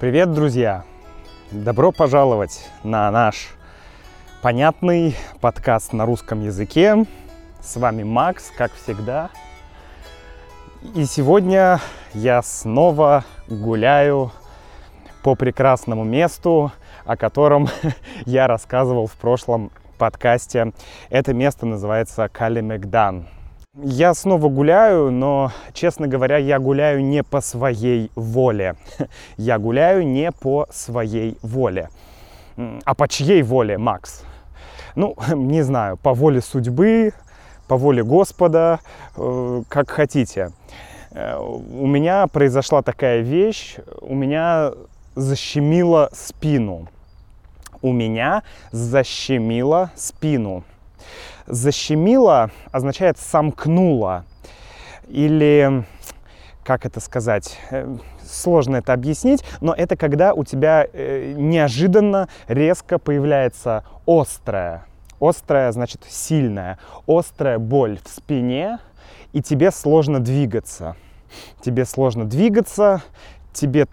Привет, друзья! Добро пожаловать на наш понятный подкаст на русском языке. С вами Макс, как всегда. И сегодня я снова гуляю по прекрасному месту, о котором я рассказывал в прошлом подкасте. Это место называется Калимегдан. Я снова гуляю, но, честно говоря, я гуляю не по своей воле. Я гуляю не по своей воле. А по чьей воле, Макс? Ну, не знаю, по воле судьбы, по воле Господа, э, как хотите. Э, у меня произошла такая вещь, у меня защемило спину. У меня защемило спину. Защемило означает сомкнуло. Или, как это сказать, э, сложно это объяснить, но это когда у тебя э, неожиданно резко появляется острая, острая значит сильная, острая боль в спине, и тебе сложно двигаться. Тебе сложно двигаться, тебе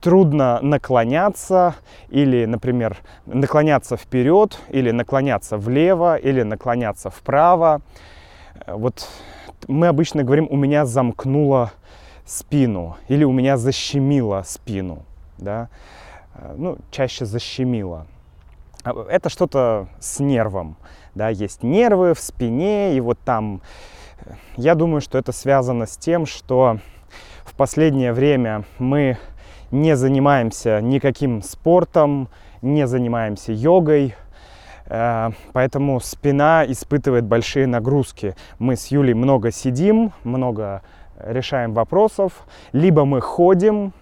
трудно наклоняться или, например, наклоняться вперед, или наклоняться влево, или наклоняться вправо. Вот мы обычно говорим, у меня замкнуло спину, или у меня защемило спину, да, ну, чаще защемило. Это что-то с нервом, да, есть нервы в спине, и вот там, я думаю, что это связано с тем, что в последнее время мы не занимаемся никаким спортом, не занимаемся йогой, э, поэтому спина испытывает большие нагрузки. Мы с Юлей много сидим, много решаем вопросов, либо мы ходим,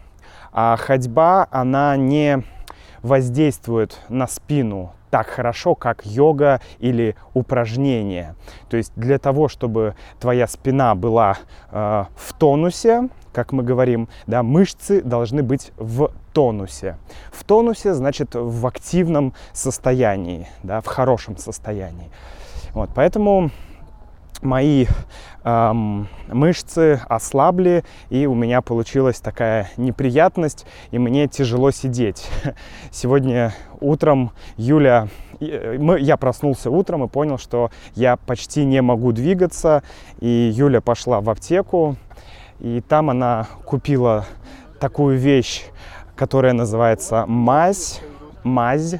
а ходьба, она не воздействует на спину так хорошо, как йога или упражнения. То есть для того, чтобы твоя спина была э, в тонусе, как мы говорим, да, мышцы должны быть в тонусе. В тонусе значит в активном состоянии, да, в хорошем состоянии. Вот, поэтому мои эм, мышцы ослабли, и у меня получилась такая неприятность, и мне тяжело сидеть. Сегодня утром Юля, мы, я проснулся утром и понял, что я почти не могу двигаться, и Юля пошла в аптеку, и там она купила такую вещь, которая называется мазь, мазь,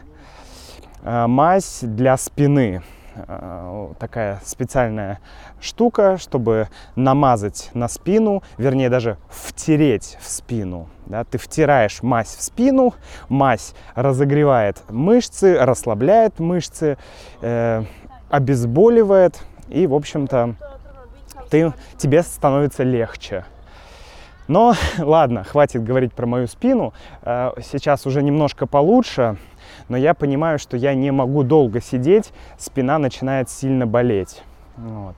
э, мазь для спины. Э, такая специальная штука, чтобы намазать на спину, вернее даже втереть в спину. Да? Ты втираешь мазь в спину, мазь разогревает мышцы, расслабляет мышцы, э, обезболивает и, в общем-то, ты, тебе становится легче. Но ладно, хватит говорить про мою спину. Э, сейчас уже немножко получше, но я понимаю, что я не могу долго сидеть, спина начинает сильно болеть. Вот.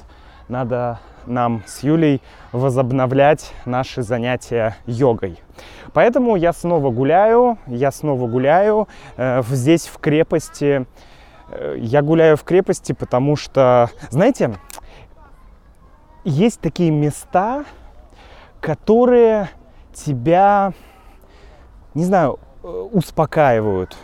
Надо нам с Юлей возобновлять наши занятия йогой. Поэтому я снова гуляю, я снова гуляю э, здесь в крепости. Э, я гуляю в крепости, потому что, знаете, есть такие места, которые тебя, не знаю, э, успокаивают.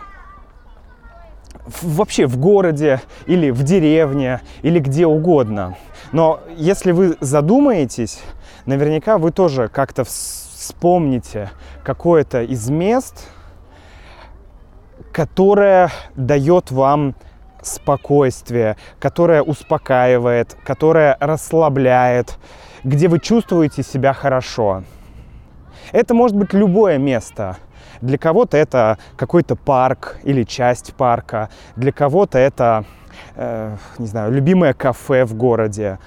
Вообще в городе или в деревне или где угодно. Но если вы задумаетесь, наверняка вы тоже как-то вспомните какое-то из мест, которое дает вам спокойствие, которое успокаивает, которое расслабляет, где вы чувствуете себя хорошо. Это может быть любое место. Для кого-то это какой-то парк или часть парка, для кого-то это, э, не знаю, любимое кафе в городе.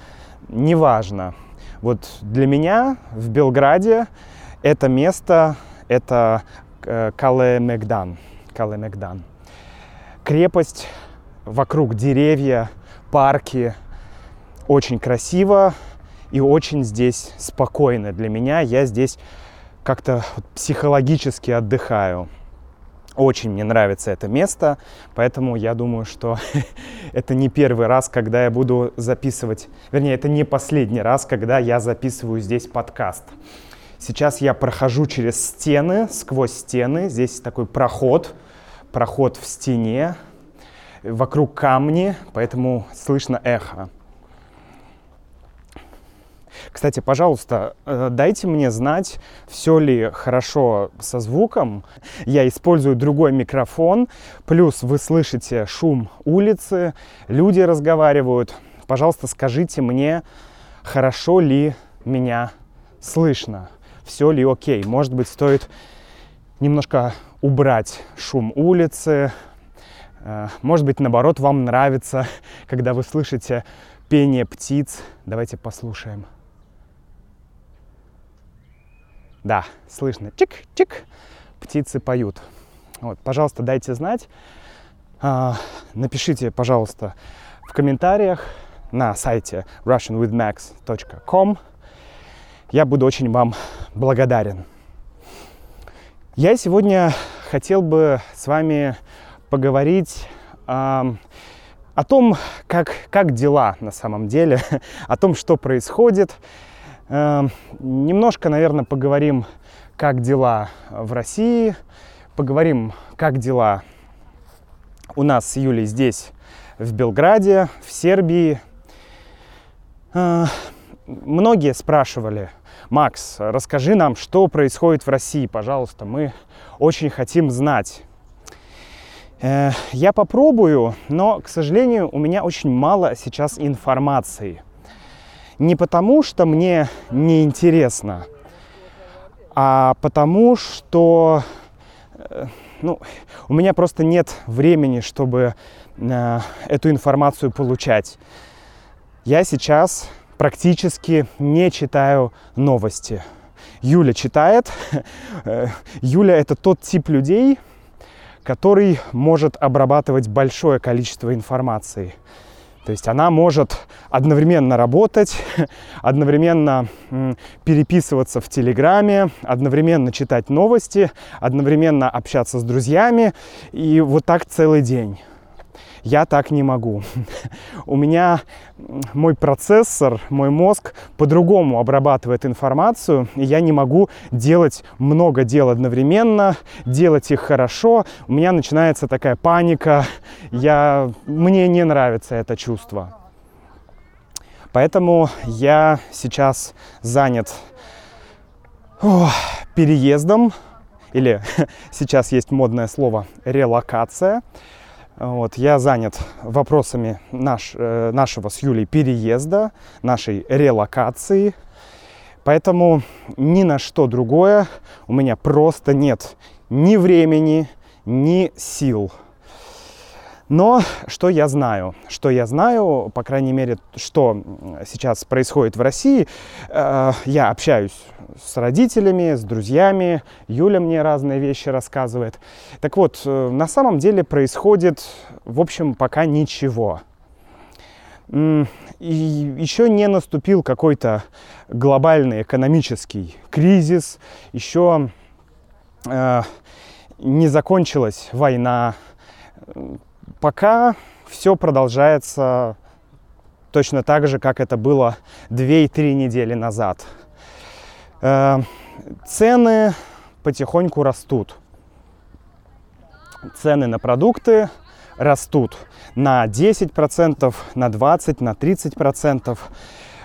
Неважно. Вот для меня в Белграде это место, это э, Кале-Мегдан. Кале-Мегдан. Крепость, вокруг деревья, парки. Очень красиво, и очень здесь спокойно для меня. Я здесь как-то психологически отдыхаю. Очень мне нравится это место, поэтому я думаю, что это не первый раз, когда я буду записывать, вернее, это не последний раз, когда я записываю здесь подкаст. Сейчас я прохожу через стены, сквозь стены. Здесь такой проход, проход в стене. Вокруг камни, поэтому слышно эхо. Кстати, пожалуйста, э, дайте мне знать, все ли хорошо со звуком. Я использую другой микрофон, плюс вы слышите шум улицы, люди разговаривают. Пожалуйста, скажите мне, хорошо ли меня слышно, все ли окей. Может быть, стоит немножко убрать шум улицы. Э, может быть, наоборот, вам нравится, когда вы слышите пение птиц. Давайте послушаем. Да, слышно. Чик-чик. Птицы поют. Вот, пожалуйста, дайте знать. А, напишите, пожалуйста, в комментариях на сайте russianwithmax.com. Я буду очень вам благодарен. Я сегодня хотел бы с вами поговорить о том, как, как дела на самом деле, о том, что происходит, Эм, немножко, наверное, поговорим, как дела в России, поговорим, как дела у нас с Юлей здесь, в Белграде, в Сербии. Э, многие спрашивали, Макс, расскажи нам, что происходит в России, пожалуйста, мы очень хотим знать. Э, я попробую, но, к сожалению, у меня очень мало сейчас информации – не потому, что мне неинтересно, а потому, что э, ну, у меня просто нет времени, чтобы э, эту информацию получать. Я сейчас практически не читаю новости. Юля читает. Э, Юля это тот тип людей, который может обрабатывать большое количество информации. То есть она может одновременно работать, одновременно переписываться в Телеграме, одновременно читать новости, одновременно общаться с друзьями и вот так целый день. Я так не могу. У меня мой процессор, мой мозг по-другому обрабатывает информацию, и я не могу делать много дел одновременно, делать их хорошо. У меня начинается такая паника. Я... Мне не нравится это чувство. Поэтому я сейчас занят о, переездом, или сейчас есть модное слово релокация. Вот, я занят вопросами наш, э, нашего с Юлей переезда, нашей релокации. Поэтому ни на что другое у меня просто нет ни времени, ни сил. Но что я знаю? Что я знаю, по крайней мере, что сейчас происходит в России, э, я общаюсь с родителями, с друзьями, Юля мне разные вещи рассказывает. Так вот, э, на самом деле происходит, в общем, пока ничего. И еще не наступил какой-то глобальный экономический кризис, еще э, не закончилась война, пока все продолжается точно так же, как это было 2-3 недели назад. Э, цены потихоньку растут. Цены на продукты растут на 10%, на 20%, на 30%.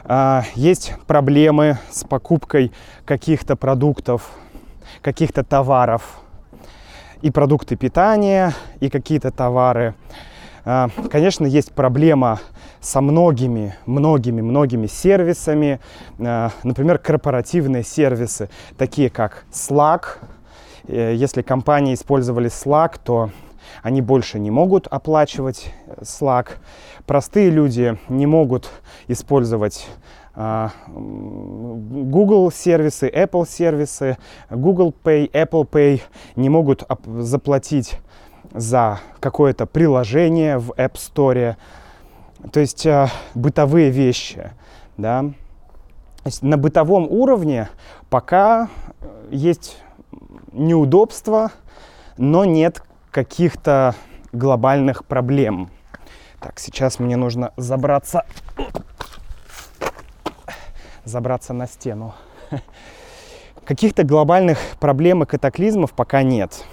Э, есть проблемы с покупкой каких-то продуктов, каких-то товаров и продукты питания, и какие-то товары. А, конечно, есть проблема со многими, многими, многими сервисами. А, например, корпоративные сервисы, такие как Slack. Э, если компании использовали Slack, то они больше не могут оплачивать Slack. Простые люди не могут использовать Google сервисы, Apple сервисы, Google Pay, Apple Pay не могут заплатить за какое-то приложение в App Store. То есть а, бытовые вещи. Да? На бытовом уровне пока есть неудобства, но нет каких-то глобальных проблем. Так, сейчас мне нужно забраться забраться на стену. Каких-то глобальных проблем и катаклизмов пока нет.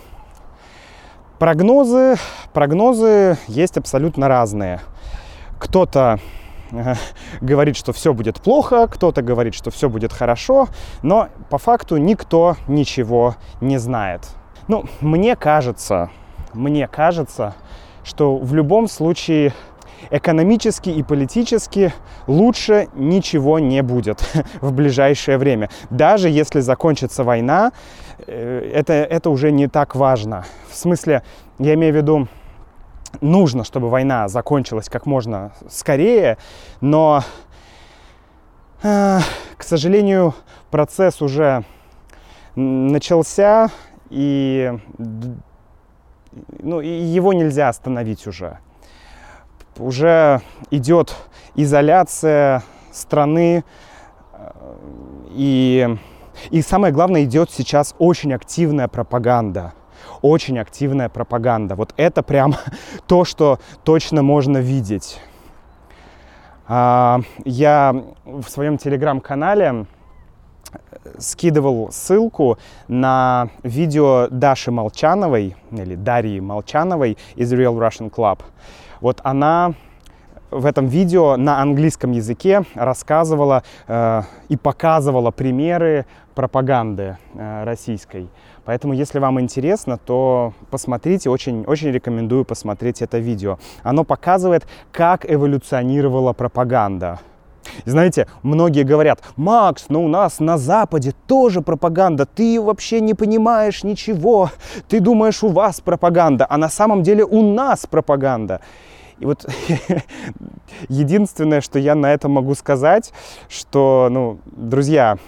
Прогнозы, прогнозы есть абсолютно разные. Кто-то э, говорит, что все будет плохо, кто-то говорит, что все будет хорошо, но по факту никто ничего не знает. Ну, мне кажется, мне кажется, что в любом случае экономически и политически лучше ничего не будет в ближайшее время. Даже если закончится война, э, это, это уже не так важно. В смысле, я имею в виду, нужно, чтобы война закончилась как можно скорее, но, э, к сожалению, процесс уже начался, и ну, его нельзя остановить уже уже идет изоляция страны, э, и, и самое главное, идет сейчас очень активная пропаганда. Очень активная пропаганда. Вот это прям то, что точно можно видеть. А, я в своем телеграм-канале скидывал ссылку на видео Даши Молчановой, или Дарьи Молчановой из Real Russian Club. Вот она в этом видео на английском языке рассказывала э, и показывала примеры пропаганды э, российской. Поэтому, если вам интересно, то посмотрите, очень, очень рекомендую посмотреть это видео. Оно показывает, как эволюционировала пропаганда. Знаете, многие говорят, Макс, но у нас на Западе тоже пропаганда, ты вообще не понимаешь ничего, ты думаешь, у вас пропаганда, а на самом деле у нас пропаганда. И вот единственное, что я на это могу сказать, что, ну, друзья,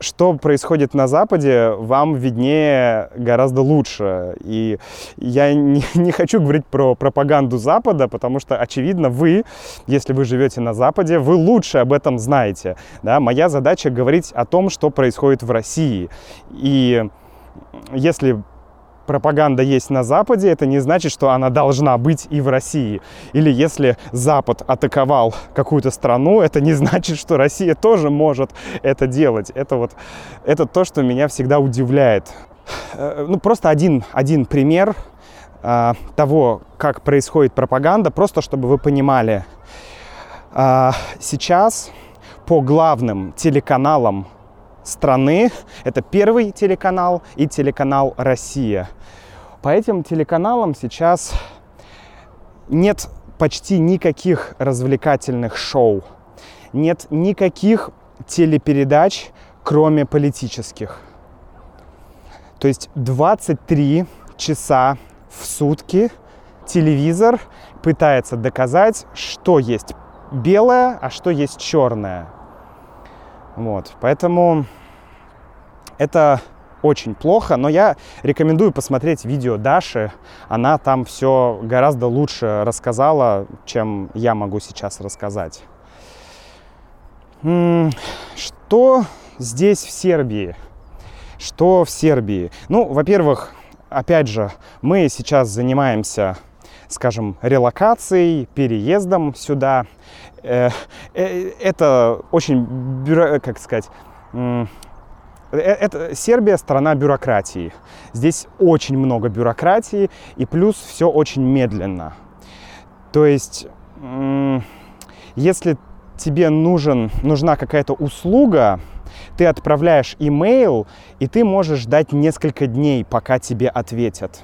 что происходит на Западе, вам виднее гораздо лучше. И я не, не хочу говорить про пропаганду Запада, потому что, очевидно, вы, если вы живете на Западе, вы лучше об этом знаете. Да? Моя задача говорить о том, что происходит в России. И если пропаганда есть на Западе, это не значит, что она должна быть и в России. Или если Запад атаковал какую-то страну, это не значит, что Россия тоже может это делать. Это вот это то, что меня всегда удивляет. Э, ну, просто один, один пример э, того, как происходит пропаганда, просто чтобы вы понимали. Э, сейчас по главным телеканалам страны. Это первый телеканал и телеканал «Россия». По этим телеканалам сейчас нет почти никаких развлекательных шоу, нет никаких телепередач, кроме политических. То есть 23 часа в сутки телевизор пытается доказать, что есть белое, а что есть черное. Вот, поэтому это очень плохо, но я рекомендую посмотреть видео Даши. Она там все гораздо лучше рассказала, чем я могу сейчас рассказать. Что здесь в Сербии? Что в Сербии? Ну, во-первых, опять же, мы сейчас занимаемся скажем, релокацией, переездом сюда. Э, э, это очень, как сказать, э, это Сербия страна бюрократии. Здесь очень много бюрократии и плюс все очень медленно. То есть, если тебе нужен, нужна какая-то услуга, ты отправляешь имейл, и ты можешь ждать несколько дней, пока тебе ответят.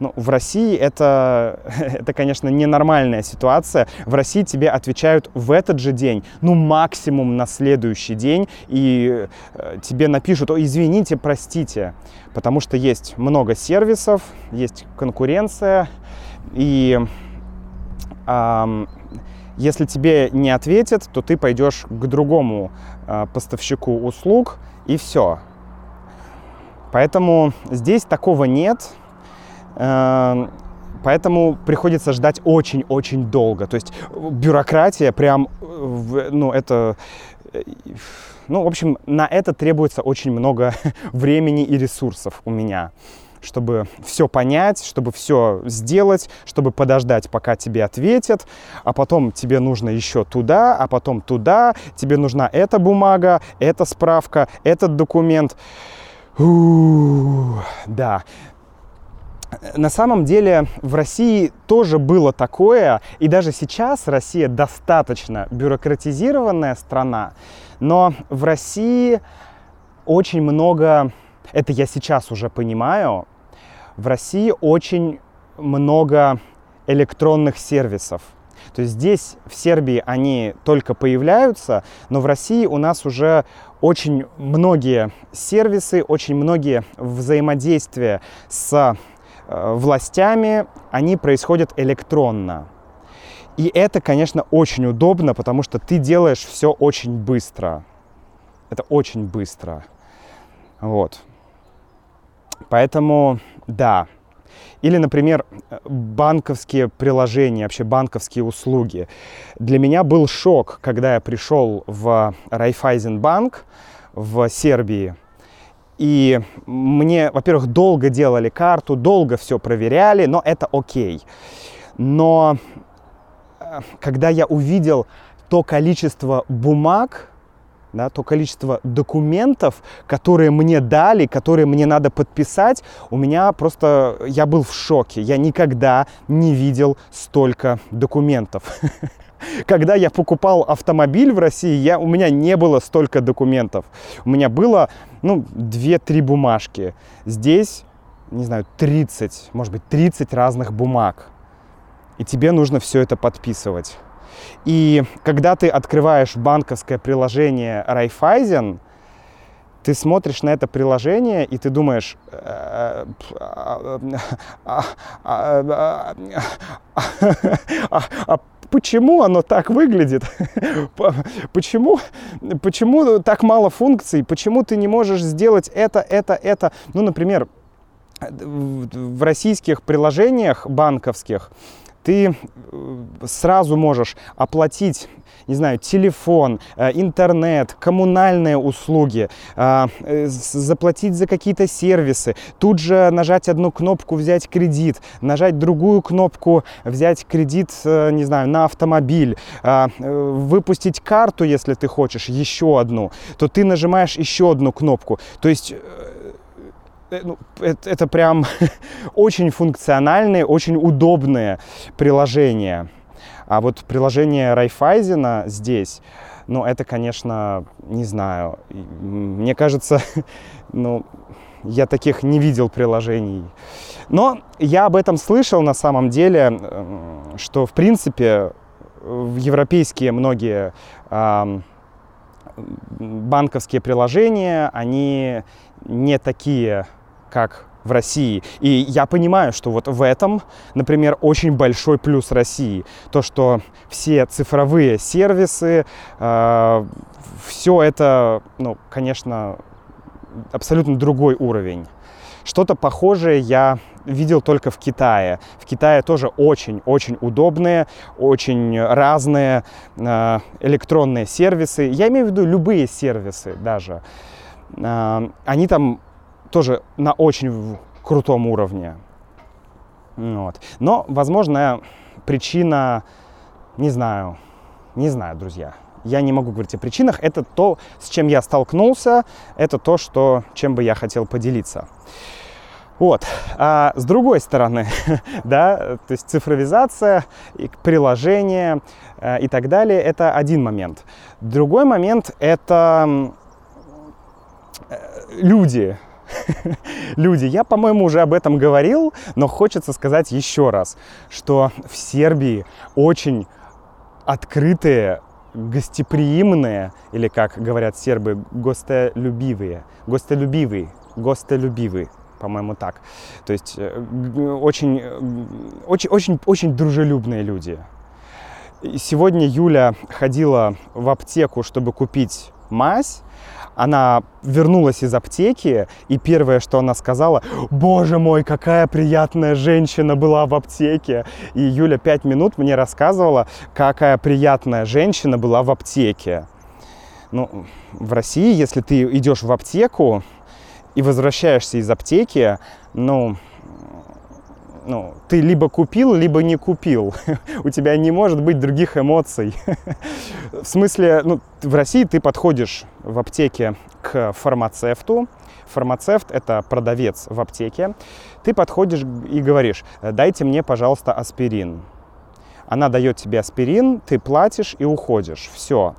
Ну, в России это, это, конечно, ненормальная ситуация. В России тебе отвечают в этот же день, ну, максимум на следующий день, и э, тебе напишут, о, извините, простите, потому что есть много сервисов, есть конкуренция, и э, если тебе не ответят, то ты пойдешь к другому э, поставщику услуг, и все. Поэтому здесь такого нет. Эм, поэтому приходится ждать очень-очень долго. То есть бюрократия прям, ну, это... Э, ну, в общем, на это требуется очень много времени и ресурсов у меня. чтобы все понять, чтобы все сделать, чтобы подождать, пока тебе ответят, а потом тебе нужно еще туда, а потом туда, тебе нужна эта бумага, эта справка, этот документ. Да, на самом деле в России тоже было такое, и даже сейчас Россия достаточно бюрократизированная страна, но в России очень много, это я сейчас уже понимаю, в России очень много электронных сервисов. То есть здесь, в Сербии, они только появляются, но в России у нас уже очень многие сервисы, очень многие взаимодействия с властями, они происходят электронно. И это, конечно, очень удобно, потому что ты делаешь все очень быстро. Это очень быстро. Вот. Поэтому, да. Или, например, банковские приложения, вообще банковские услуги. Для меня был шок, когда я пришел в Райфайзенбанк в Сербии. И мне, во-первых, долго делали карту, долго все проверяли, но это окей. Но э, когда я увидел то количество бумаг, да, то количество документов, которые мне дали, которые мне надо подписать, у меня просто, я был в шоке. Я никогда не видел столько документов. Когда я покупал автомобиль в России, я, у меня не было столько документов. У меня было, ну, 2-3 бумажки. Здесь, не знаю, 30, может быть, 30 разных бумаг. И тебе нужно все это подписывать. И когда ты открываешь банковское приложение Raiffeisen, ты смотришь на это приложение и ты думаешь, а почему оно так выглядит? Почему, почему так мало функций? Почему ты не можешь сделать это, это, это? Ну, например, в российских приложениях банковских ты э, сразу можешь оплатить не знаю, телефон, э, интернет, коммунальные услуги, э, заплатить за какие-то сервисы, тут же нажать одну кнопку «Взять кредит», нажать другую кнопку «Взять кредит», не знаю, на автомобиль, выпустить карту, если ты хочешь, еще одну, то ты нажимаешь еще одну кнопку. То есть ну, это, это прям очень функциональные, очень удобные приложения. А вот приложение Райфайзена здесь, ну, это, конечно, не знаю. Мне кажется, ну, я таких не видел приложений. Но я об этом слышал на самом деле, что, в принципе, в европейские многие э, банковские приложения, они не такие как в России. И я понимаю, что вот в этом, например, очень большой плюс России. То, что все цифровые сервисы, э, все это, ну, конечно, абсолютно другой уровень. Что-то похожее я видел только в Китае. В Китае тоже очень-очень удобные, очень разные э, электронные сервисы. Я имею в виду любые сервисы даже. Э, они там тоже на очень крутом уровне. Вот. Но, возможно, причина, не знаю, не знаю, друзья. Я не могу говорить о причинах. Это то, с чем я столкнулся, это то, что, чем бы я хотел поделиться. Вот. А с другой стороны, да, то есть цифровизация, приложение э, и так далее, это один момент. Другой момент — это э, люди, люди. Я, по-моему, уже об этом говорил, но хочется сказать еще раз, что в Сербии очень открытые, гостеприимные, или, как говорят сербы, гостолюбивые, гостолюбивые, гостолюбивые, по-моему, так. То есть э, очень, очень, очень, очень дружелюбные люди. Сегодня Юля ходила в аптеку, чтобы купить мазь, она вернулась из аптеки, и первое, что она сказала, боже мой, какая приятная женщина была в аптеке. И Юля пять минут мне рассказывала, какая приятная женщина была в аптеке. Ну, в России, если ты идешь в аптеку, и возвращаешься из аптеки, ну, ну, ты либо купил, либо не купил. У тебя не может быть других эмоций. В смысле, ну, в России ты подходишь в аптеке к фармацевту. Фармацевт – это продавец в аптеке. Ты подходишь и говоришь, дайте мне, пожалуйста, аспирин. Она дает тебе аспирин, ты платишь и уходишь. Все.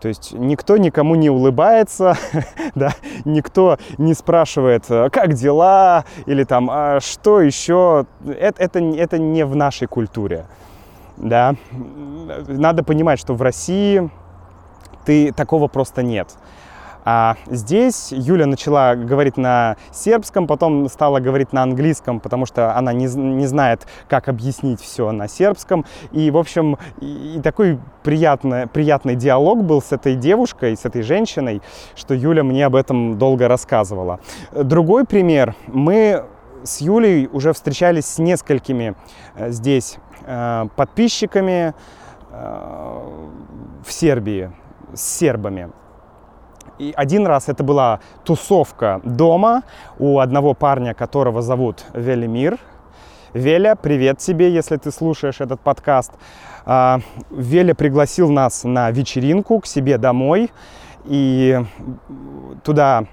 То есть никто никому не улыбается, да, никто не спрашивает, «А как дела, или там, а что еще. Это, это, это не в нашей культуре. Да. Надо понимать, что в России ты, такого просто нет. А здесь Юля начала говорить на сербском, потом стала говорить на английском, потому что она не, не знает, как объяснить все на сербском. И, в общем, и, такой приятный, приятный диалог был с этой девушкой, с этой женщиной, что Юля мне об этом долго рассказывала. Другой пример. Мы с Юлей уже встречались с несколькими э, здесь э, подписчиками э, в Сербии, с сербами. И один раз это была тусовка дома у одного парня, которого зовут Велимир. Веля, привет тебе, если ты слушаешь этот подкаст. А, Веля пригласил нас на вечеринку к себе домой. И туда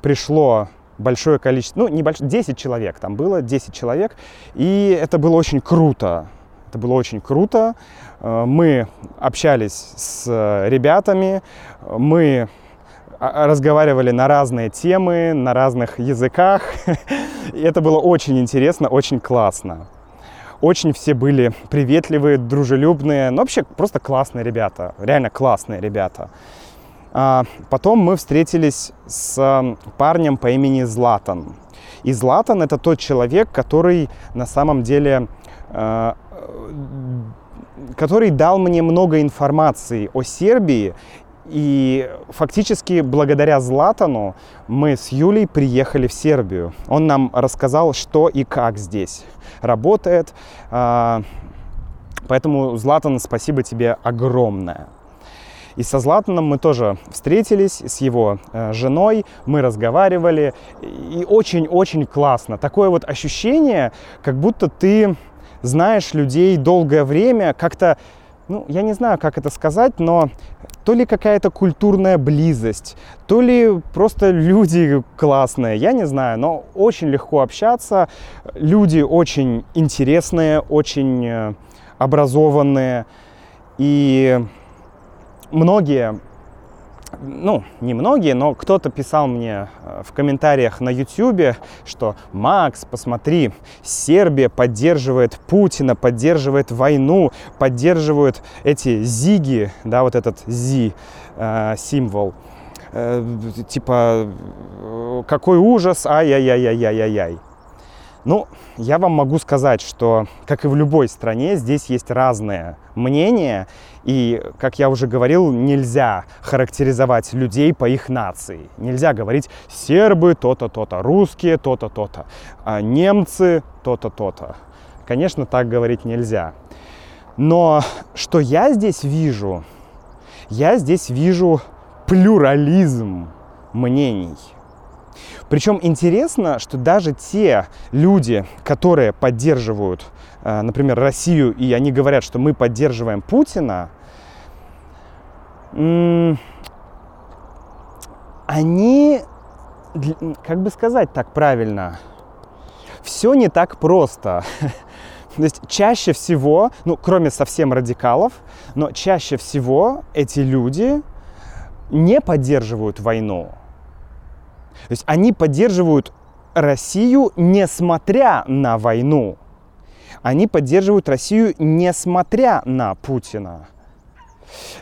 пришло большое количество, ну, небольшое, 10 человек там было, 10 человек. И это было очень круто. Это было очень круто. А, мы общались с ребятами, мы разговаривали на разные темы, на разных языках. И это было очень интересно, очень классно. Очень все были приветливые, дружелюбные, ну вообще просто классные ребята, реально классные ребята. А потом мы встретились с парнем по имени Златан. И Златан это тот человек, который на самом деле а, который дал мне много информации о Сербии и фактически благодаря Златану мы с Юлей приехали в Сербию. Он нам рассказал, что и как здесь работает. А, поэтому, Златан, спасибо тебе огромное. И со Златаном мы тоже встретились с его э, женой, мы разговаривали, и очень-очень классно. Такое вот ощущение, как будто ты знаешь людей долгое время, как-то ну, я не знаю, как это сказать, но то ли какая-то культурная близость, то ли просто люди классные, я не знаю, но очень легко общаться, люди очень интересные, очень э, образованные, и многие ну, не многие, но кто-то писал мне э, в комментариях на YouTube, что «Макс, посмотри, Сербия поддерживает Путина, поддерживает войну, поддерживают эти зиги, да, вот этот зи э, символ, э, типа какой ужас, ай-яй-яй-яй-яй-яй». Ну, я вам могу сказать, что, как и в любой стране, здесь есть разные мнения, и, как я уже говорил, нельзя характеризовать людей по их нации. Нельзя говорить сербы то-то, то-то, русские то-то, то-то, а немцы то-то, то-то. Конечно, так говорить нельзя. Но что я здесь вижу? Я здесь вижу плюрализм мнений. Причем интересно, что даже те люди, которые поддерживают, э, например, Россию, и они говорят, что мы поддерживаем Путина, они, как бы сказать так правильно, все не так просто. То есть чаще всего, ну, кроме совсем радикалов, но чаще всего эти люди не поддерживают войну. То есть они поддерживают Россию, несмотря на войну. Они поддерживают Россию, несмотря на Путина.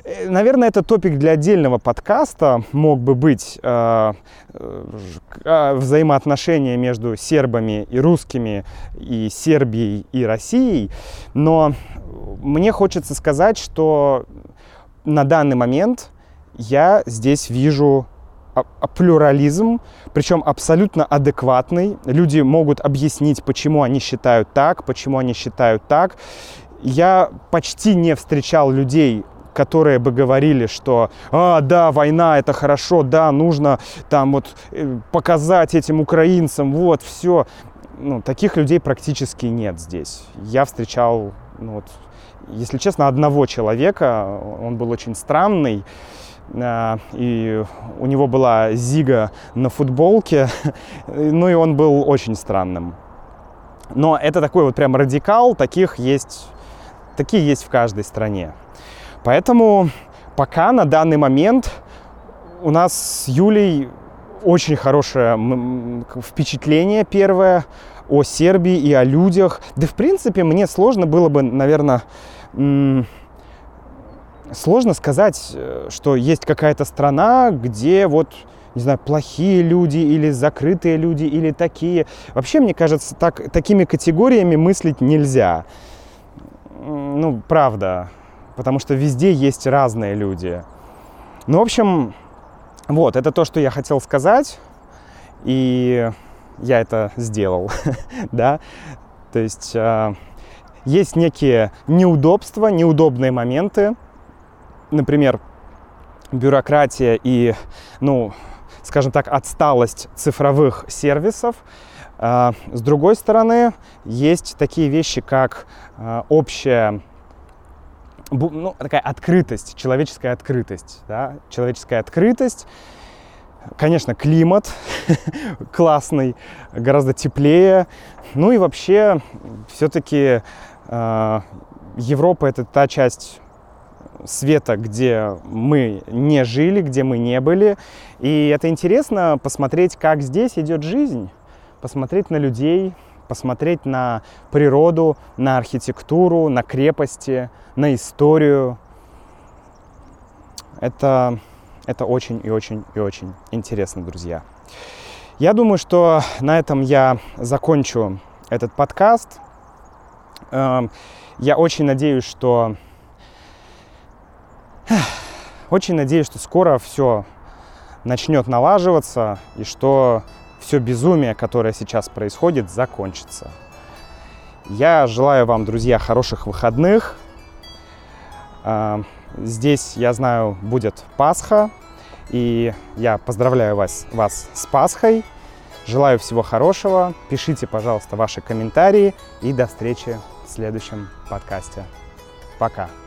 Э, наверное, это топик для отдельного подкаста мог бы быть э, э, взаимоотношения между сербами и русскими, и Сербией и Россией. Но мне хочется сказать, что на данный момент я здесь вижу плюрализм, причем абсолютно адекватный. Люди могут объяснить, почему они считают так, почему они считают так. Я почти не встречал людей, которые бы говорили, что «А, да, война, это хорошо, да, нужно там вот э, показать этим украинцам, вот, все». Ну, таких людей практически нет здесь. Я встречал, ну, вот, если честно, одного человека, он был очень странный, а, и у него была зига на футболке, ну и он был очень странным. Но это такой вот прям радикал, таких есть, такие есть в каждой стране. Поэтому пока на данный момент у нас с Юлей очень хорошее впечатление первое о Сербии и о людях. Да, в принципе, мне сложно было бы, наверное, сложно сказать, э, что есть какая-то страна, где вот не знаю, плохие люди или закрытые люди или такие. Вообще, мне кажется, так, такими категориями мыслить нельзя. Ну, правда. Потому что везде есть разные люди. Ну, в общем, вот, это то, что я хотел сказать. И я это сделал, да. То есть э, есть некие неудобства, неудобные моменты. Например, бюрократия и, ну, скажем так, отсталость цифровых сервисов. А, с другой стороны, есть такие вещи, как а, общая ну, такая открытость, человеческая открытость. Да? Человеческая открытость. Конечно, климат классный, гораздо теплее. Ну и вообще, все-таки э, Европа это та часть света, где мы не жили, где мы не были. И это интересно посмотреть, как здесь идет жизнь, посмотреть на людей, посмотреть на природу, на архитектуру, на крепости, на историю. Это, это очень и очень и очень интересно, друзья. Я думаю, что на этом я закончу этот подкаст. Эм, я очень надеюсь, что очень надеюсь, что скоро все начнет налаживаться и что все безумие, которое сейчас происходит, закончится. Я желаю вам, друзья, хороших выходных. А, здесь, я знаю, будет Пасха, и я поздравляю вас, вас с Пасхой. Желаю всего хорошего. Пишите, пожалуйста, ваши комментарии и до встречи в следующем подкасте. Пока.